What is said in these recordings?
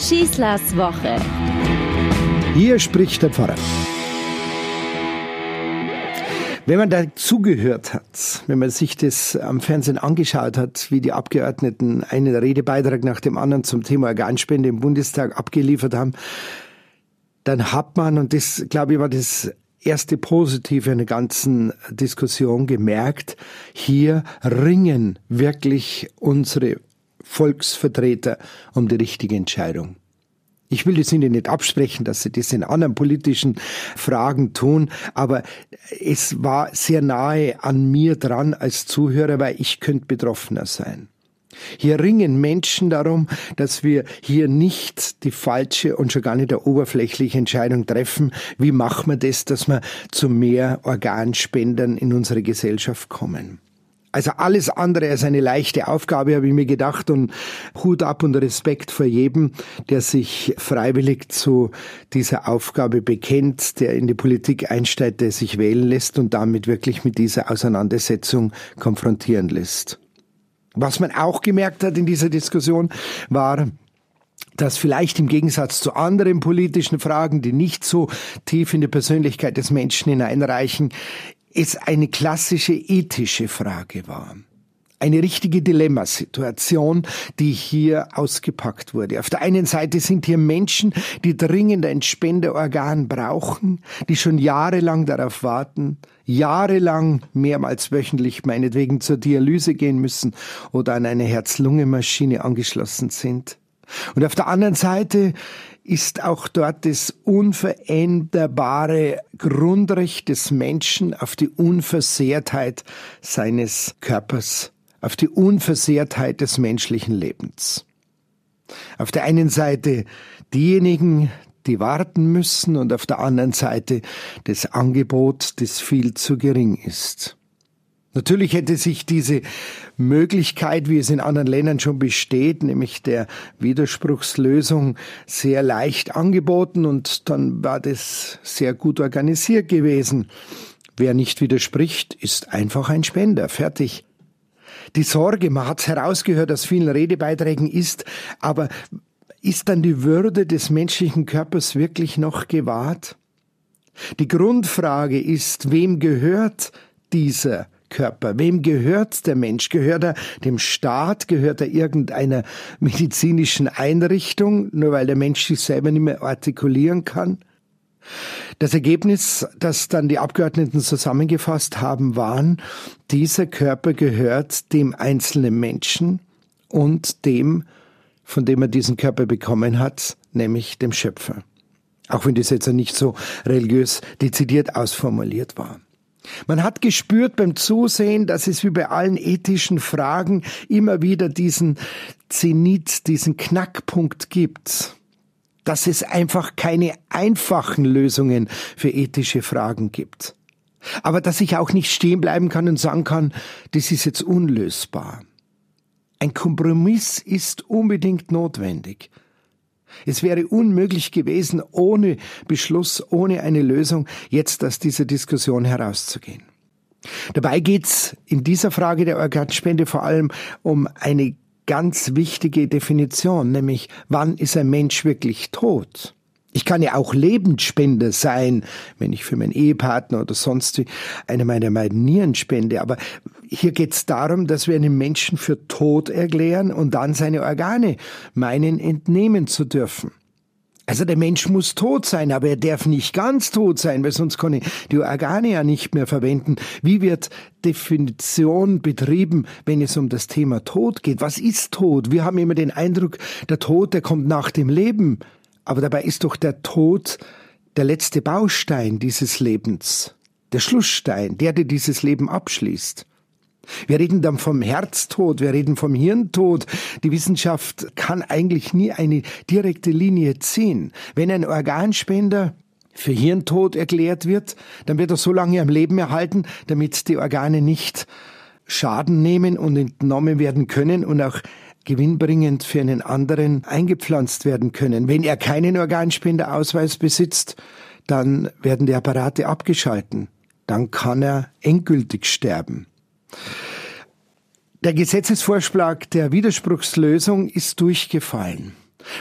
Schießlers Woche. Hier spricht der Pfarrer. Wenn man da zugehört hat, wenn man sich das am Fernsehen angeschaut hat, wie die Abgeordneten einen Redebeitrag nach dem anderen zum Thema Organspende im Bundestag abgeliefert haben, dann hat man, und das glaube ich war das erste Positive in der ganzen Diskussion gemerkt, hier ringen wirklich unsere Volksvertreter um die richtige Entscheidung. Ich will das Ihnen nicht absprechen, dass Sie das in anderen politischen Fragen tun, aber es war sehr nahe an mir dran als Zuhörer, weil ich könnte Betroffener sein. Hier ringen Menschen darum, dass wir hier nicht die falsche und schon gar nicht der oberflächliche Entscheidung treffen. Wie machen wir das, dass wir zu mehr Organspendern in unsere Gesellschaft kommen? Also alles andere als eine leichte Aufgabe, habe ich mir gedacht und Hut ab und Respekt vor jedem, der sich freiwillig zu dieser Aufgabe bekennt, der in die Politik einsteigt, der sich wählen lässt und damit wirklich mit dieser Auseinandersetzung konfrontieren lässt. Was man auch gemerkt hat in dieser Diskussion war, dass vielleicht im Gegensatz zu anderen politischen Fragen, die nicht so tief in die Persönlichkeit des Menschen hineinreichen, es eine klassische ethische Frage war. Eine richtige Dilemmasituation, die hier ausgepackt wurde. Auf der einen Seite sind hier Menschen, die dringend ein Spenderorgan brauchen, die schon jahrelang darauf warten, jahrelang mehrmals wöchentlich meinetwegen zur Dialyse gehen müssen oder an eine Herz-Lunge-Maschine angeschlossen sind. Und auf der anderen Seite ist auch dort das unveränderbare Grundrecht des Menschen auf die Unversehrtheit seines Körpers, auf die Unversehrtheit des menschlichen Lebens. Auf der einen Seite diejenigen, die warten müssen und auf der anderen Seite das Angebot, das viel zu gering ist. Natürlich hätte sich diese Möglichkeit, wie es in anderen Ländern schon besteht, nämlich der Widerspruchslösung, sehr leicht angeboten und dann war das sehr gut organisiert gewesen. Wer nicht widerspricht, ist einfach ein Spender. Fertig. Die Sorge, man hat herausgehört aus vielen Redebeiträgen, ist, aber ist dann die Würde des menschlichen Körpers wirklich noch gewahrt? Die Grundfrage ist, wem gehört dieser Körper. Wem gehört der Mensch? Gehört er dem Staat? Gehört er irgendeiner medizinischen Einrichtung, nur weil der Mensch sich selber nicht mehr artikulieren kann? Das Ergebnis, das dann die Abgeordneten zusammengefasst haben, waren, dieser Körper gehört dem einzelnen Menschen und dem, von dem er diesen Körper bekommen hat, nämlich dem Schöpfer. Auch wenn das jetzt nicht so religiös dezidiert ausformuliert war. Man hat gespürt beim Zusehen, dass es wie bei allen ethischen Fragen immer wieder diesen Zenit, diesen Knackpunkt gibt, dass es einfach keine einfachen Lösungen für ethische Fragen gibt. Aber dass ich auch nicht stehen bleiben kann und sagen kann, das ist jetzt unlösbar. Ein Kompromiss ist unbedingt notwendig. Es wäre unmöglich gewesen, ohne Beschluss, ohne eine Lösung, jetzt aus dieser Diskussion herauszugehen. Dabei geht's in dieser Frage der Organspende vor allem um eine ganz wichtige Definition, nämlich wann ist ein Mensch wirklich tot? Ich kann ja auch Lebensspender sein, wenn ich für meinen Ehepartner oder sonst eine meiner beiden Nieren spende. Aber hier geht es darum, dass wir einen Menschen für tot erklären und dann seine Organe meinen entnehmen zu dürfen. Also der Mensch muss tot sein, aber er darf nicht ganz tot sein, weil sonst kann ich die Organe ja nicht mehr verwenden. Wie wird Definition betrieben, wenn es um das Thema Tod geht? Was ist Tod? Wir haben immer den Eindruck, der Tod, der kommt nach dem Leben. Aber dabei ist doch der Tod der letzte Baustein dieses Lebens, der Schlussstein, der, der dieses Leben abschließt. Wir reden dann vom Herztod, wir reden vom Hirntod. Die Wissenschaft kann eigentlich nie eine direkte Linie ziehen. Wenn ein Organspender für Hirntod erklärt wird, dann wird er so lange am Leben erhalten, damit die Organe nicht Schaden nehmen und entnommen werden können und auch gewinnbringend für einen anderen eingepflanzt werden können. Wenn er keinen Organspenderausweis besitzt, dann werden die Apparate abgeschalten. Dann kann er endgültig sterben. Der Gesetzesvorschlag der Widerspruchslösung ist durchgefallen.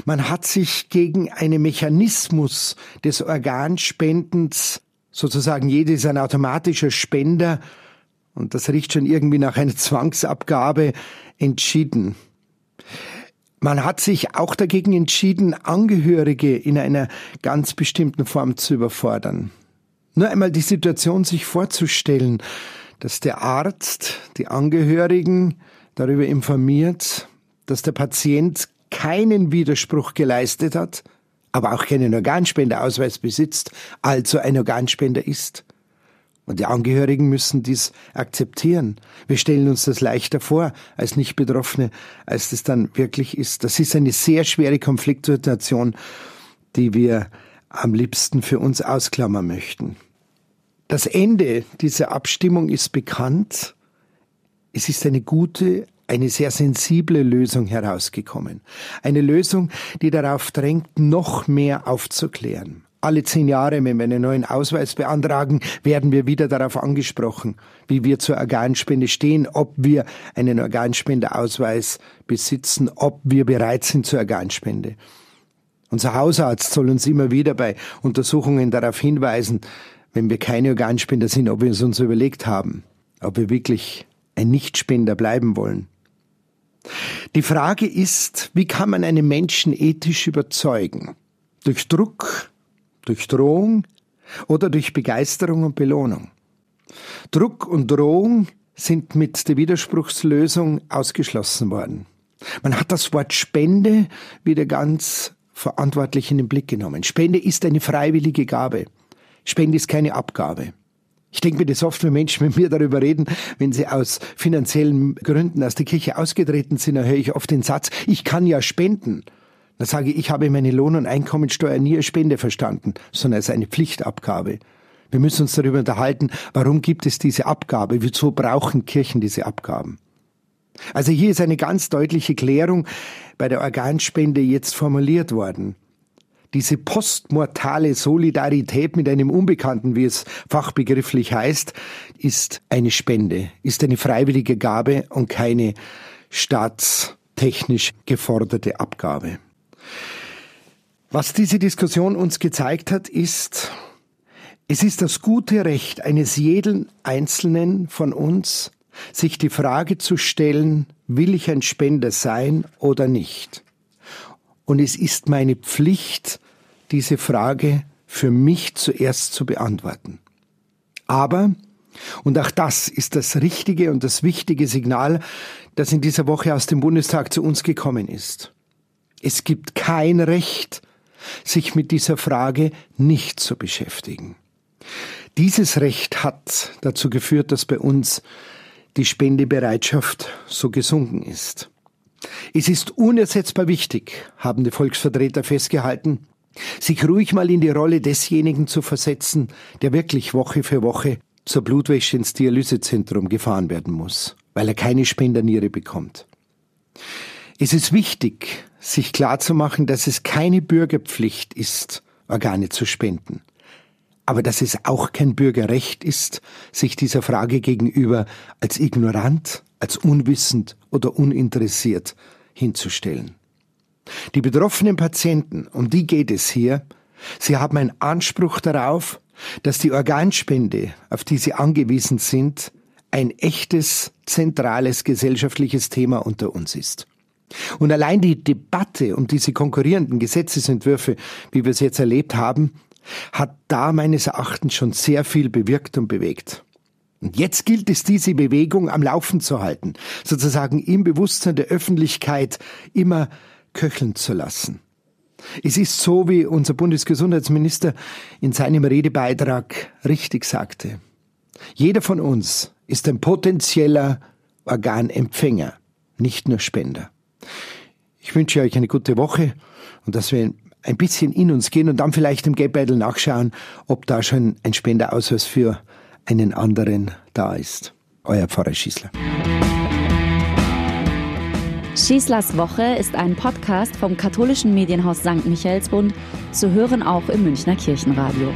Man hat sich gegen einen Mechanismus des Organspendens, sozusagen jeder ist ein automatischer Spender, und das riecht schon irgendwie nach einer Zwangsabgabe, entschieden. Man hat sich auch dagegen entschieden, Angehörige in einer ganz bestimmten Form zu überfordern. Nur einmal die Situation sich vorzustellen, dass der Arzt die Angehörigen darüber informiert, dass der Patient keinen Widerspruch geleistet hat, aber auch keinen Organspenderausweis besitzt, also ein Organspender ist. Und die Angehörigen müssen dies akzeptieren. Wir stellen uns das leichter vor als Nicht-Betroffene, als das dann wirklich ist. Das ist eine sehr schwere Konfliktsituation, die wir am liebsten für uns ausklammern möchten. Das Ende dieser Abstimmung ist bekannt. Es ist eine gute, eine sehr sensible Lösung herausgekommen. Eine Lösung, die darauf drängt, noch mehr aufzuklären. Alle zehn Jahre, wenn wir einen neuen Ausweis beantragen, werden wir wieder darauf angesprochen, wie wir zur Organspende stehen, ob wir einen Organspendeausweis besitzen, ob wir bereit sind zur Organspende. Unser Hausarzt soll uns immer wieder bei Untersuchungen darauf hinweisen, wenn wir keine Organspender sind, ob wir es uns überlegt haben, ob wir wirklich ein Nichtspender bleiben wollen. Die Frage ist, wie kann man einen Menschen ethisch überzeugen? Durch Druck, durch Drohung oder durch Begeisterung und Belohnung. Druck und Drohung sind mit der Widerspruchslösung ausgeschlossen worden. Man hat das Wort Spende wieder ganz verantwortlich in den Blick genommen. Spende ist eine freiwillige Gabe. Spende ist keine Abgabe. Ich denke mir das oft, wenn Menschen mit mir darüber reden, wenn sie aus finanziellen Gründen aus der Kirche ausgetreten sind, dann höre ich oft den Satz, ich kann ja spenden. Da sage ich, ich habe meine Lohn- und Einkommensteuer nie als Spende verstanden, sondern als eine Pflichtabgabe. Wir müssen uns darüber unterhalten, warum gibt es diese Abgabe? Wieso brauchen Kirchen diese Abgaben? Also hier ist eine ganz deutliche Klärung bei der Organspende jetzt formuliert worden. Diese postmortale Solidarität mit einem Unbekannten, wie es fachbegrifflich heißt, ist eine Spende, ist eine freiwillige Gabe und keine staatstechnisch geforderte Abgabe. Was diese Diskussion uns gezeigt hat, ist, es ist das gute Recht eines jeden Einzelnen von uns, sich die Frage zu stellen, will ich ein Spender sein oder nicht? Und es ist meine Pflicht, diese Frage für mich zuerst zu beantworten. Aber, und auch das ist das richtige und das wichtige Signal, das in dieser Woche aus dem Bundestag zu uns gekommen ist. Es gibt kein Recht, sich mit dieser Frage nicht zu beschäftigen. Dieses Recht hat dazu geführt, dass bei uns die Spendebereitschaft so gesunken ist. Es ist unersetzbar wichtig, haben die Volksvertreter festgehalten, sich ruhig mal in die Rolle desjenigen zu versetzen, der wirklich Woche für Woche zur Blutwäsche ins Dialysezentrum gefahren werden muss, weil er keine Spenderniere bekommt. Es ist wichtig, sich klarzumachen, dass es keine Bürgerpflicht ist, Organe zu spenden. Aber dass es auch kein Bürgerrecht ist, sich dieser Frage gegenüber als ignorant, als unwissend oder uninteressiert hinzustellen. Die betroffenen Patienten, um die geht es hier, sie haben einen Anspruch darauf, dass die Organspende, auf die sie angewiesen sind, ein echtes, zentrales gesellschaftliches Thema unter uns ist. Und allein die Debatte um diese konkurrierenden Gesetzesentwürfe, wie wir es jetzt erlebt haben, hat da meines Erachtens schon sehr viel bewirkt und bewegt. Und jetzt gilt es, diese Bewegung am Laufen zu halten, sozusagen im Bewusstsein der Öffentlichkeit immer köcheln zu lassen. Es ist so, wie unser Bundesgesundheitsminister in seinem Redebeitrag richtig sagte. Jeder von uns ist ein potenzieller Organempfänger, nicht nur Spender. Ich wünsche euch eine gute Woche und dass wir ein bisschen in uns gehen und dann vielleicht im Geldbeutel nachschauen, ob da schon ein Spenderausweis für einen anderen da ist. Euer Pfarrer Schießler. Schießlers Woche ist ein Podcast vom katholischen Medienhaus St. Michaelsbund, zu hören auch im Münchner Kirchenradio.